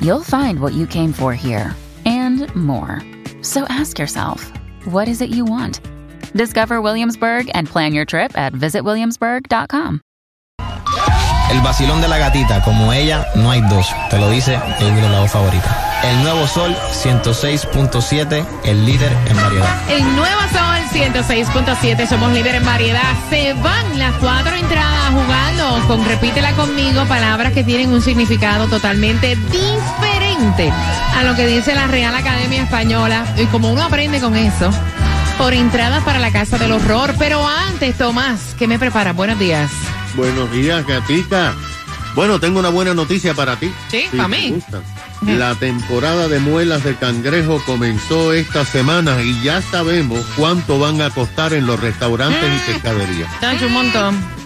you'll find what you came for here and more. So ask yourself, what is it you want? Discover Williamsburg and plan your trip at visitwilliamsburg.com. El vacilón de la gatita, como ella, no hay dos. Te lo dice el la voz favorita. El nuevo Sol 106.7, el líder en variedad. El nuevo Sol 106.7, somos líder en variedad. Se van las cuatro entradas jugando con Repítela conmigo, palabras que tienen un significado totalmente diferente a lo que dice la Real Academia Española. Y como uno aprende con eso, por entradas para la Casa del Horror. Pero antes, Tomás, ¿qué me prepara? Buenos días. Buenos días, gatita. Bueno, tengo una buena noticia para ti. Sí, para mí. La temporada de muelas de cangrejo comenzó esta semana y ya sabemos cuánto van a costar en los restaurantes y pescaderías. un montón.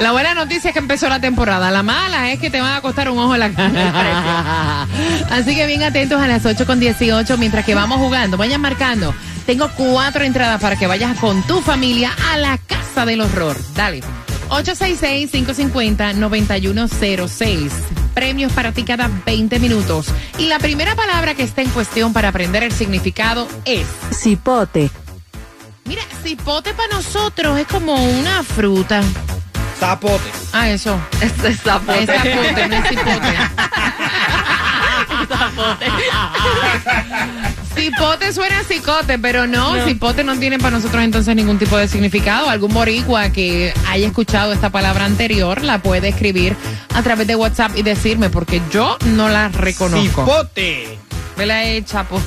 La buena noticia es que empezó la temporada. La mala es que te van a costar un ojo en la cara. Así que bien atentos a las 8 con 18 mientras que vamos jugando. Vayan marcando. Tengo cuatro entradas para que vayas con tu familia a la casa del horror. Dale. 866-550-9106. Premios para ti cada 20 minutos. Y la primera palabra que está en cuestión para aprender el significado es... Cipote. Mira, cipote para nosotros es como una fruta. Zapote. Ah, eso. Es, es zapote. Es zapote, no es cipote. zapote. Cipote suena a cicote, pero no, cipote no tiene para nosotros entonces ningún tipo de significado. Algún boricua que haya escuchado esta palabra anterior la puede escribir a través de WhatsApp y decirme, porque yo no la reconozco. Cipote. Me la he chapo.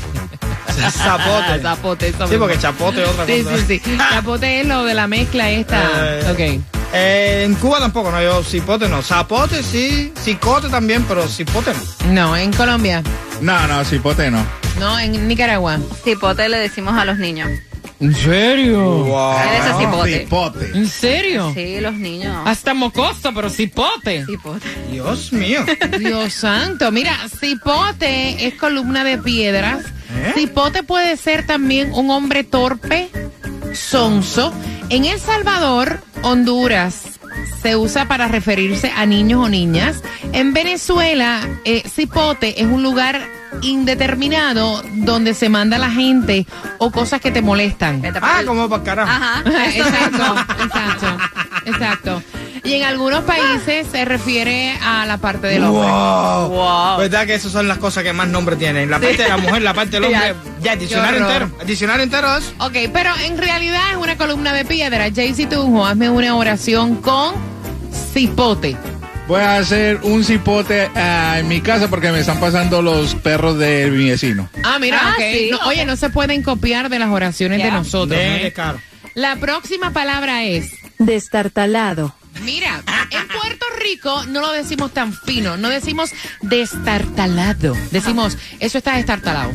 Zapote. Zapote. Sí, porque chapote es otra cosa. Sí, sí, sí. Chapote es lo de la mezcla esta. Eh, ok. Eh, en Cuba tampoco, no, yo cipote no. Zapote sí, cicote también, pero cipote no. No, en Colombia. No, no, cipote no. No, en Nicaragua. Cipote le decimos a los niños. ¿En serio? Wow. Eres cipote. cipote. ¿En serio? Sí, los niños. Hasta mocoso, pero cipote. Cipote. Dios mío. Dios santo. Mira, cipote es columna de piedras. ¿Eh? Cipote puede ser también un hombre torpe, sonso. En El Salvador, Honduras, se usa para referirse a niños o niñas. En Venezuela, eh, cipote es un lugar indeterminado donde se manda la gente o cosas que te molestan. Ah, como para carajo. Ajá. exacto, exacto, exacto. Y en algunos países se refiere a la parte del hombre. Wow. Wow. ¿Verdad que esas son las cosas que más nombre tienen? La parte de la mujer, la parte del hombre. ya, el diccionario entero. El diccionario entero es. Ok, pero en realidad es una columna de piedra. Jaycee Tunjo, hazme una oración con cipote. Voy a hacer un cipote ah, en mi casa porque me están pasando los perros de mi vecino. Ah, mira, Ah, ok. sí, No, ok. Oye, no se pueden copiar de las oraciones de nosotros. De ¿eh? caro. La próxima palabra es, Destartalado. Mira, en Puerto Rico no lo decimos tan fino, no decimos destartalado. Decimos, eso está destartalado.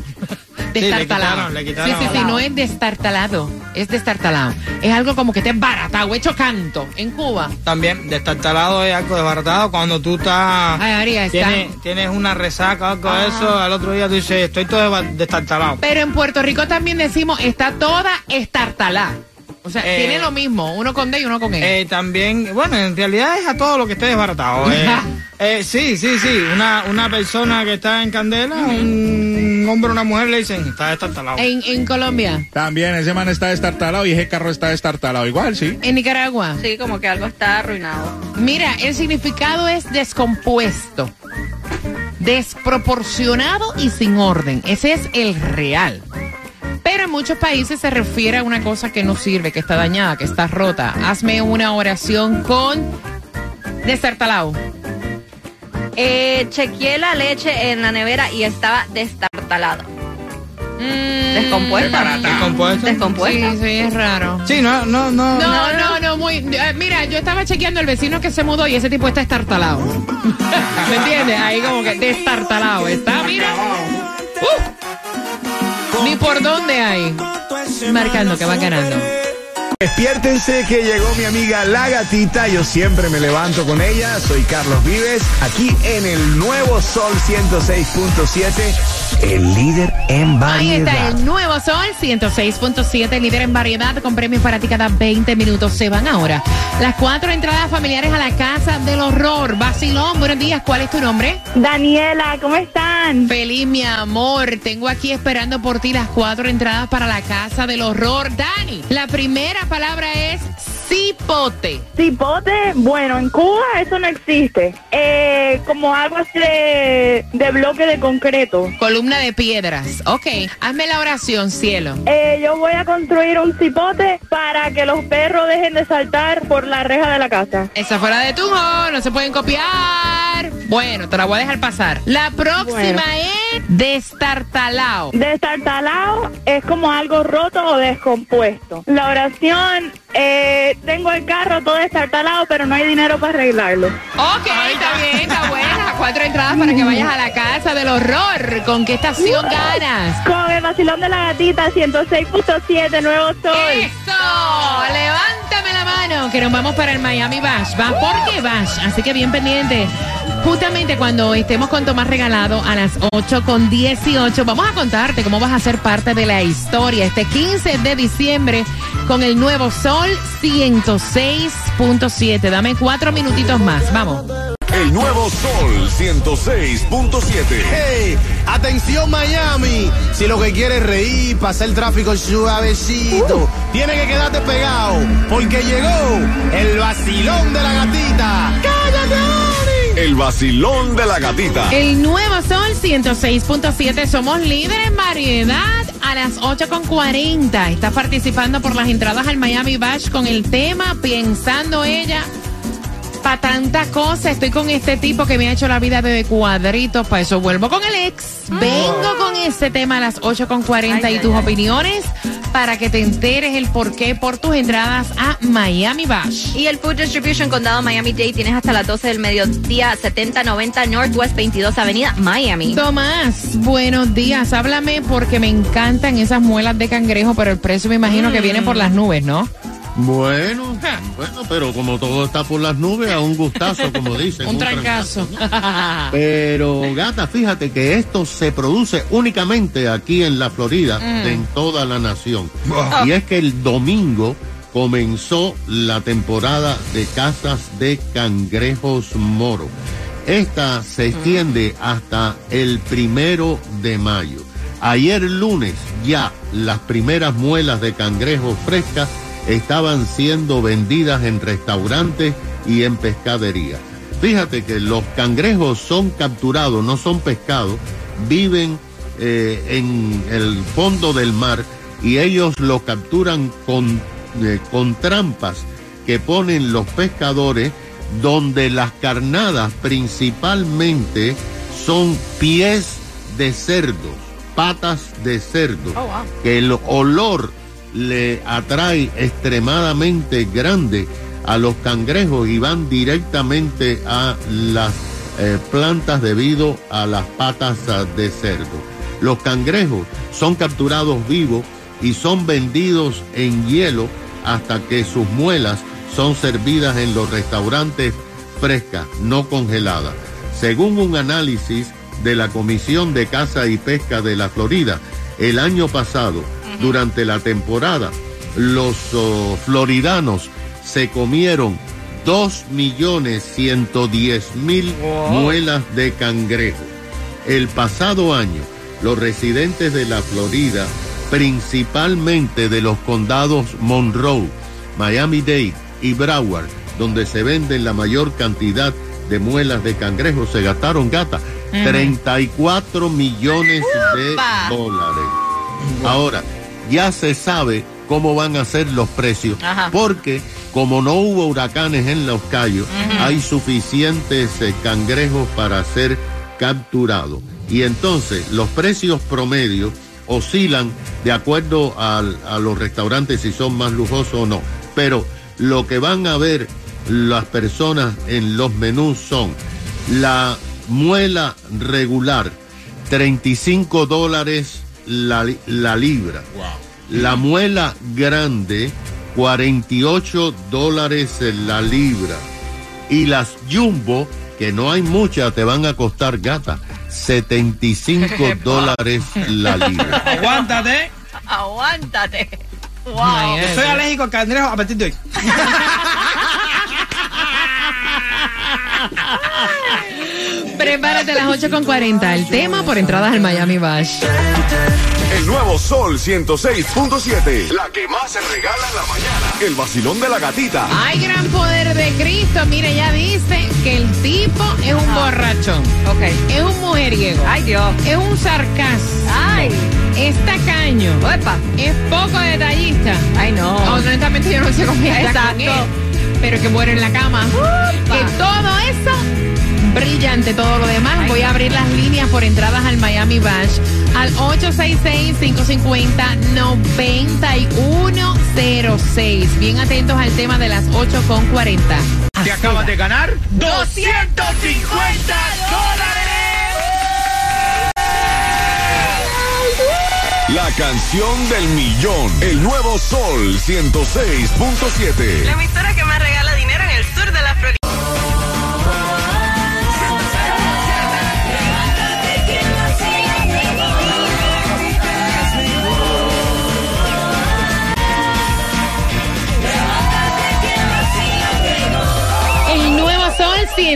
le Destartalado. quitaron, le quitaron sí, sí, sí, no es destartalado, es destartalado. Es algo como que te baratado, hecho canto. En Cuba. También, destartalado es algo desbaratado cuando tú estás. Ay, María, está. Tienes, tienes una resaca o algo de Ah. eso, al otro día tú dices, estoy todo destartalado. Pero en Puerto Rico también decimos, está toda estartalada. O sea, Eh, tiene lo mismo, uno con D y uno con E. Eh, también, bueno, en realidad es a todo lo que esté desbaratado. Eh, eh, sí, sí, sí. Una, una persona que está en candela, un hombre o una mujer le dicen, está destartalado. En, en Colombia, También ese man está destartalado y ese carro está destartalado. Igual, sí. en Nicaragua. Sí, como que algo está arruinado. Mira, el significado es descompuesto, desproporcionado y sin orden. Ese es el real. Pero en muchos países se refiere a una cosa que no sirve, que está dañada, que está rota. Hazme una oración con destartalado. Eh, chequeé la leche en la nevera y estaba destartalado. Mm, Descompuesta. ¿Descompuesto? Descompuesta. Sí, sí, es raro. Sí, no, no, no. No, no, no, muy. eh, mira, yo estaba chequeando el vecino que se mudó y ese tipo está estartalado. ¿Me entiendes? Ahí como que destartalado. Está, mira. Uh. Ni por dónde hay. Marcando que van ganando. Despiértense que llegó mi amiga La Gatita. Yo siempre me levanto con ella. Soy Carlos Vives, aquí en el nuevo Sol 106.7, el líder en Ahí está variedad. el nuevo Sol 106.7, líder en variedad con premios para ti cada 20 minutos. Se van ahora. Las cuatro entradas familiares a la casa del horror. Basilón, buenos días. ¿Cuál es tu nombre? Daniela, ¿cómo están? Feliz, mi amor. Tengo aquí esperando por ti las cuatro entradas para la casa del horror. Dani, la primera palabra es cipote. Cipote, bueno, en Cuba eso no existe. Eh, como algo así de, de bloque de concreto. Columna de piedras. Ok, hazme la oración, cielo. Eh, yo voy a construir un cipote para que los perros dejen de saltar por la reja de la casa. Esa fuera de tu no se pueden copiar. Bueno, te la voy a dejar pasar. La próxima Bueno. es destartalao. Destartalado es como algo roto o descompuesto. La oración, eh, tengo el carro todo destartalado, pero no hay dinero para arreglarlo. Ok, está bien, está buena. Cuatro entradas para que vayas a la casa del horror. ¿Con qué estación ganas? Con el vacilón de la gatita 106.7, nuevo sol. ¡Eso! Levántame la mano, que nos vamos para el Miami Bash. ¿Va? ¿Por qué Bash? Así que bien pendiente. Justamente cuando estemos con Tomás Regalado a las 8 con 18, vamos a contarte cómo vas a ser parte de la historia este 15 de diciembre con el nuevo Sol 106.7. Dame cuatro minutitos más. Vamos. El nuevo Sol 106.7. ¡Hey! ¡Atención Miami! Si lo que quieres es reír, pasar el tráfico suavecito, tiene que quedarte pegado, porque llegó el vacilón de la gatita. ¡Cállate, Ani! El vacilón de la gatita. El nuevo Sol 106.7. Somos líderes en variedad a las 8.40. Estás participando por las entradas al Miami Bash con el tema Pensando ella. Para tanta cosa, estoy con este tipo que me ha hecho la vida de cuadritos. Para eso vuelvo con el ex. Vengo con ese tema a las 8.40 y tus opiniones para que te enteres el por qué por tus entradas a Miami Bash. Y el Food Distribution Condado Miami-Dade tienes hasta las 12 del mediodía, 7090 Northwest 22 Avenida, Miami. Tomás, buenos días. Háblame porque me encantan esas muelas de cangrejo, pero el precio me imagino que viene por las nubes, ¿no? Bueno, bueno, pero como todo está por las nubes, a un gustazo, como dicen. Un trancazo. Pero, gata, fíjate que esto se produce únicamente aquí en la Florida, Mm. en toda la nación. Y es que el domingo comenzó la temporada de cazas de cangrejos moro. Esta se extiende hasta el primero de mayo. Ayer lunes ya las primeras muelas de cangrejos frescas estaban siendo vendidas en restaurantes y en pescadería. Fíjate que los cangrejos son capturados, no son pescados, viven eh, en el fondo del mar y ellos los capturan con, eh, con trampas que ponen los pescadores donde las carnadas principalmente son pies de cerdos, patas de cerdo, que el olor le atrae extremadamente grande a los cangrejos y van directamente a las eh, plantas debido a las patas ah, de cerdo. Los cangrejos son capturados vivos y son vendidos en hielo hasta que sus muelas son servidas en los restaurantes frescas, no congeladas. Según un análisis de la Comisión de Caza y Pesca de la Florida, el año pasado, durante la temporada, los oh, floridanos se comieron 2.110.000 muelas de cangrejo. El pasado año, los residentes de la Florida, principalmente de los condados Monroe, Miami-Dade y Broward, donde se venden la mayor cantidad de muelas de cangrejo, se gastaron gata 34 millones de dólares. Ahora, ya se sabe cómo van a ser los precios, Ajá. porque como no hubo huracanes en los Cayos, hay suficientes eh, cangrejos para ser capturados. Y entonces los precios promedios oscilan de acuerdo al- a los restaurantes si son más lujosos o no. Pero lo que van a ver las personas en los menús son la muela regular, 35 dólares la, la libra. La muela grande, 48 dólares la libra. Y las jumbo, que no hay muchas, te van a costar gata, 75 dólares la libra. Aguántate. Aguántate. Wow. Yo soy alérgico al cangrejo a partir de hoy. Prepárate a las 8 con 40. El tema por entradas al Miami Bash. El nuevo Sol 106.7. La que más se regala en la mañana. El vacilón de la gatita. Hay gran poder de Cristo. Mire, ya dice que el tipo es un borrachón. Ok. Es un mujeriego. Ay, Dios. Es un sarcasmo. Ay. Es tacaño. Epa. Es poco detallista. Ay, no. Honestamente yo no sé cómo con Exacto. él, Pero que muere en la cama. Que todo eso, brillante todo lo demás. Voy a abrir las líneas por entradas al Miami Bash al 866-550-9106. Bien atentos al tema de las 8 con 40. Te acabas de ganar 250 dólares. La canción del millón. El nuevo Sol 106.7. La emisora que más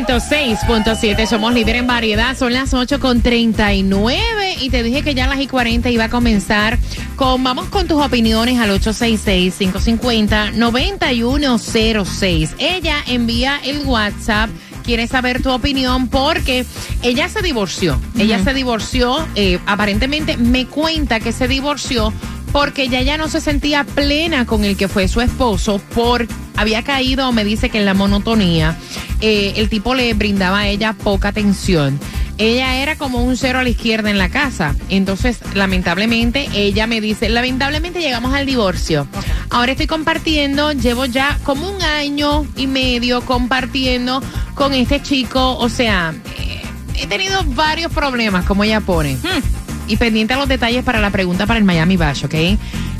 106.7. Somos líder en variedad. Son las 8 con 39. Y te dije que ya a las y 40 iba a comenzar con. Vamos con tus opiniones al 866-550-9106. Ella envía el WhatsApp. Quiere saber tu opinión porque ella se divorció. Ella se divorció. eh, aparentemente me cuenta que se divorció porque ella ya no se sentía plena con el que fue su esposo, por había caído, me dice que en la monotonía, eh, el tipo le brindaba a ella poca atención. Ella era como un cero a la izquierda en la casa. Entonces, lamentablemente, ella me dice, lamentablemente llegamos al divorcio. Ahora estoy compartiendo, llevo ya como un año y medio compartiendo con este chico. O sea, eh, he tenido varios problemas, como ella pone. Y pendiente a los detalles para la pregunta para el Miami Bash, ¿ok?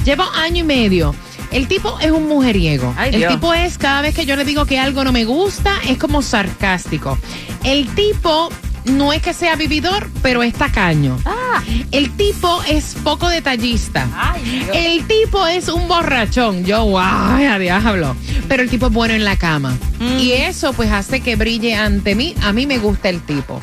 Llevo año y medio. El tipo es un mujeriego. Ay, el Dios. tipo es, cada vez que yo le digo que algo no me gusta, es como sarcástico. El tipo no es que sea vividor, pero es tacaño. Ah. El tipo es poco detallista. Ay. El tipo es un borrachón. Yo, guay, a diablo. Pero el tipo es bueno en la cama. Mm. Y eso pues hace que brille ante mí. A mí me gusta el tipo.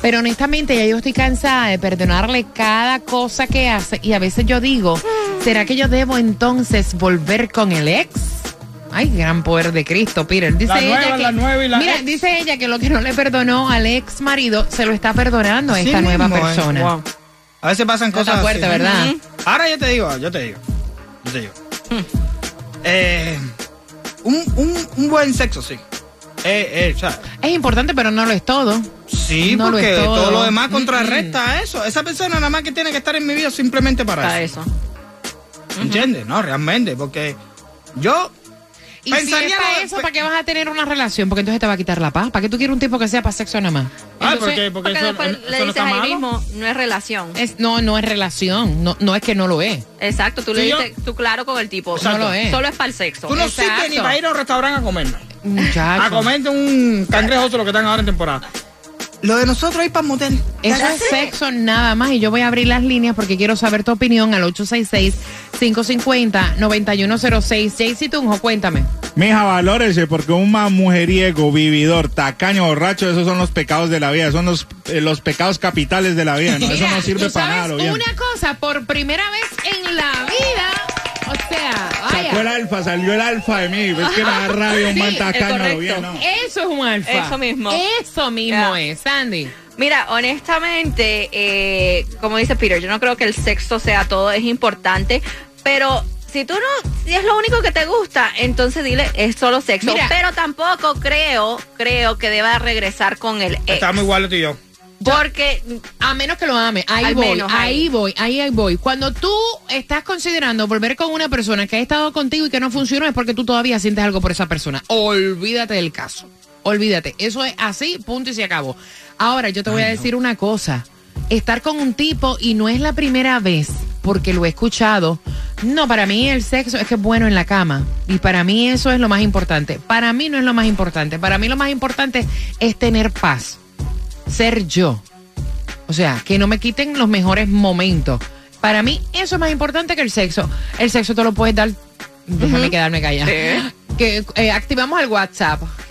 Pero honestamente ya yo estoy cansada de perdonarle cada cosa que hace. Y a veces yo digo, ¿será que yo debo entonces volver con el ex? Ay, gran poder de Cristo, Peter. Dice La ella nueva, que, la nueva y la Mira, ex. dice ella que lo que no le perdonó al ex marido se lo está perdonando a esta nueva mismo, eh. persona. Wow. A veces pasan cosas fuerte, así. ¿verdad? Ahora yo te digo, yo te digo. Yo te digo. Eh, un, un, un buen sexo, sí. Eh, eh, o sea, Es importante, pero no lo es todo. sí, No porque todo. todo. lo demás Mm, contrarresta eso. Esa persona nada más que tiene que estar en mi vida simplemente para, Para eso. eso. ¿Entiendes? No, realmente, porque yo Y si es Pensaría para lo- eso, ¿para qué vas a tener una relación? Porque entonces te va a quitar la paz. ¿Para qué tú quieres un tipo que sea para sexo nada más? Ah, porque, porque, Porque eso, después eso le no dices está ahí malo. mismo, no es relación. es, no, no es relación. No, no es que no lo es. Exacto, tú Sí, le dices, tú claro con el tipo. Exacto. No lo es. Solo es para el sexo. Tú no Exacto. sirves ni para ir a un restaurante a comer. Muchacho. A comerte un cangrejo otro lo que están ahora en temporada. Lo de nosotros es para motel. Eso es sexo nada más. Y yo voy a abrir las líneas porque quiero saber tu opinión al 866-550-9106. Jaycee Tunjo, cuéntame. Mija, valórese, porque un mujeriego, vividor, tacaño, borracho, esos son los pecados de la vida, son los, eh, los pecados capitales de la vida, ¿no? Eso no sirve ¿tú para nada, bien. Una cosa, por primera vez en la vida, o sea, Sacó el alfa, salió el alfa de mí, ves que me da rabia un Sí, man es tacaño, lo correcto. bien, ¿no? Eso es un alfa. Eso mismo. Eso mismo es, Sandy. Mira, honestamente, eh, como dice Peter, yo no creo que el sexo sea todo, es importante, pero si tú no, si es lo único que te gusta, entonces dile, es solo sexo. Mira. pero tampoco creo, creo que deba regresar con el ex. Estamos iguales tú y yo. Porque A menos que lo ame. Ahí Al voy, menos ahí. ahí. voy, ahí, ahí voy. Cuando tú estás considerando volver con una persona que ha estado contigo y que no funcionó, es porque tú todavía sientes algo por esa persona. Olvídate del caso. Olvídate. Eso es así, punto y se acabó. Ahora, yo te voy a decir una cosa. Estar con un tipo y no es la primera vez, porque lo he escuchado. No, para mí el sexo es que es bueno en la cama. Y para mí eso es lo más importante. Para mí no es lo más importante. Para mí lo más importante es tener paz. Ser yo. O sea, que no me quiten los mejores momentos. Para mí, eso es más importante que el sexo. El sexo te lo puedes dar. Déjame quedarme callada. Que eh, activamos el WhatsApp.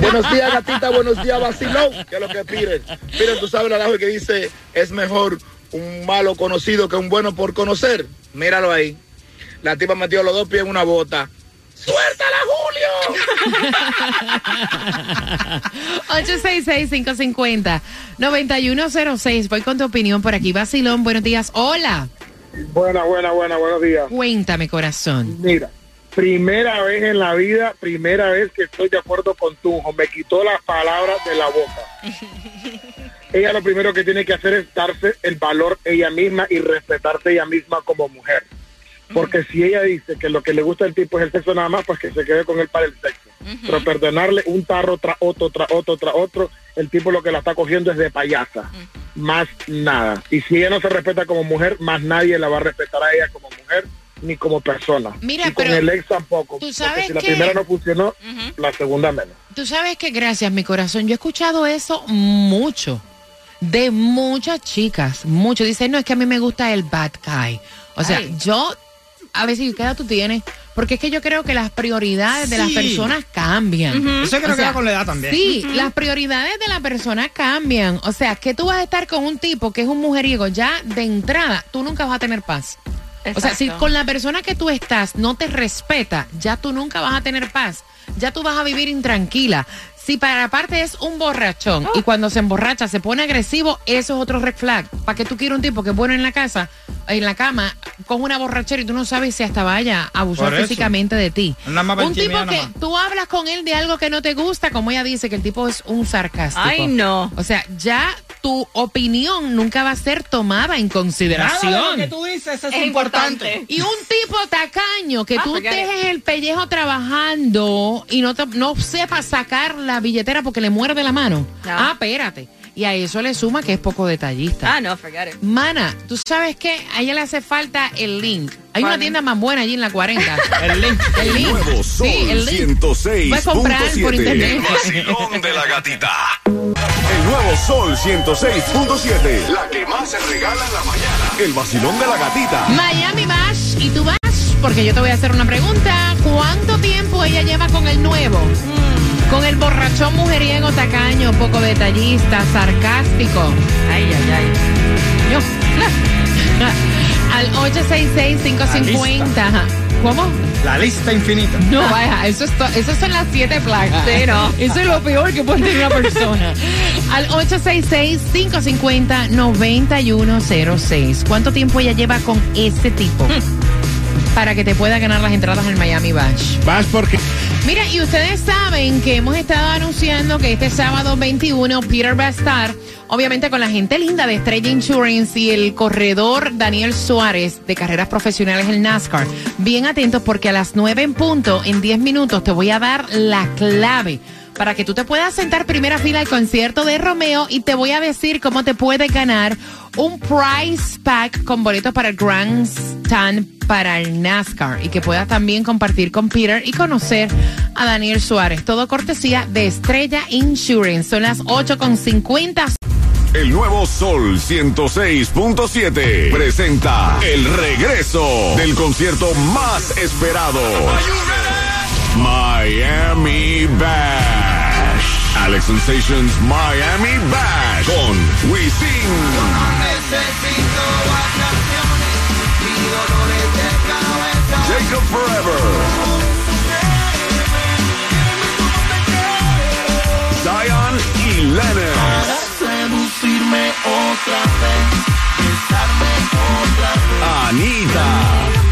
Buenos días, gatita. Buenos días, vacilón. ¿Qué es lo que piden? Miren, tú sabes adagio que dice: es mejor un malo conocido que un bueno por conocer. Míralo ahí. La tipa metió los dos pies en una bota. ¡Suéltala, Julio! 866-550-9106. Voy con tu opinión por aquí. Basilón, buenos días. Hola. Buena, buena, buena, buenos días. Cuéntame, corazón. Mira, primera vez en la vida, primera vez que estoy de acuerdo con Tunjo. Me quitó las palabras de la boca. ella lo primero que tiene que hacer es darse el valor ella misma y respetarse ella misma como mujer. Porque si ella dice que lo que le gusta al tipo es el sexo nada más, pues que se quede con él para el sexo. Pero perdonarle un tarro tras otro, tras otro, tras otro, el tipo lo que la está cogiendo es de payasa. Más nada. Y si ella no se respeta como mujer, más nadie la va a respetar a ella como mujer ni como persona. Mira, y con pero el ex tampoco. tú porque sabes si la que- primera no funcionó, la segunda menos. Tú sabes que gracias, mi corazón. Yo he escuchado eso mucho. De muchas chicas. Mucho. Dicen, no, es que a mí me gusta el bad guy. O sea, Ay. yo, a ver si, ¿qué edad tú tienes? Porque es que yo creo que las prioridades de las Sí. personas cambian. Ujú. Eso creo O que va con la edad también. Sí, las prioridades de la persona cambian. O sea, que tú vas a estar con un tipo que es un mujeriego ya de entrada, tú nunca vas a tener paz. O sea, si Exacto. con la persona que tú estás no te respeta, ya tú nunca vas a tener paz. Ya tú vas a vivir intranquila. Si para aparte es un borrachón y cuando se emborracha se pone agresivo, eso es otro red flag. ¿Para qué tú quieres un tipo que es bueno en la casa, en la cama, con una borrachera y tú no sabes si hasta vaya a abusar físicamente de ti? Un tipo que tú hablas con él de algo que no te gusta, como ella dice, que el tipo es un sarcástico. Ay, no. O sea, ya tu opinión nunca va a ser tomada en consideración. Nada de lo que tú dices es, Es importante. importante. Y un tipo tacaño que Ah, tú it. dejes el pellejo trabajando y no, te- no sepas sacar la billetera porque le muerde la mano. No. Ah, espérate. Y a eso le suma que es poco detallista. Ah, no, forget it. Mana, ¿tú sabes qué? A ella le hace falta el link. Hay una tienda más buena allí en la 40. El link. El link. Nuevo Sol Sí, el link. 106.7. Puedes comprar por internet. El de la gatita. El nuevo Sol 106.7. La que más se regala en la mañana. El vacilón de la gatita. Miami vas y tú vas porque yo te voy a hacer una pregunta. ¿Cuánto tiempo ella lleva con el nuevo? Con el borrachón mujeriego tacaño, poco detallista, sarcástico. Ay, ay, ay. Yo. Al 866-550. ¿Cómo? La lista infinita. No, vaya, eso, es eso son las siete plagas. Sí, no. Eso es lo peor que puede tener una persona. Al 866-550-9106. ¿Cuánto tiempo ella lleva con ese tipo? Para que te pueda ganar las entradas al Miami Bash. Vas porque Mira, y ustedes saben que hemos estado anunciando que este sábado 21 Peter va a estar, obviamente con la gente linda de Estrella Insurance y el corredor Daniel Suárez de carreras profesionales en NASCAR. Bien atentos porque a las 9 en punto, en 10 minutos, te voy a dar la clave para que tú te puedas sentar primera fila al concierto de Romeo y te voy a decir cómo te puedes ganar un prize pack con boletos para el Grand Stand para el NASCAR y que puedas también compartir con Peter y conocer a Daniel Suárez. Todo cortesía de Estrella Insurance. Son las 8.50. El nuevo Sol 106.7 presenta el regreso del concierto más esperado. Miami Bash. Alex Sensations Miami Bash con Wisin. Jacob Forever. Zion y Lennox. Anita.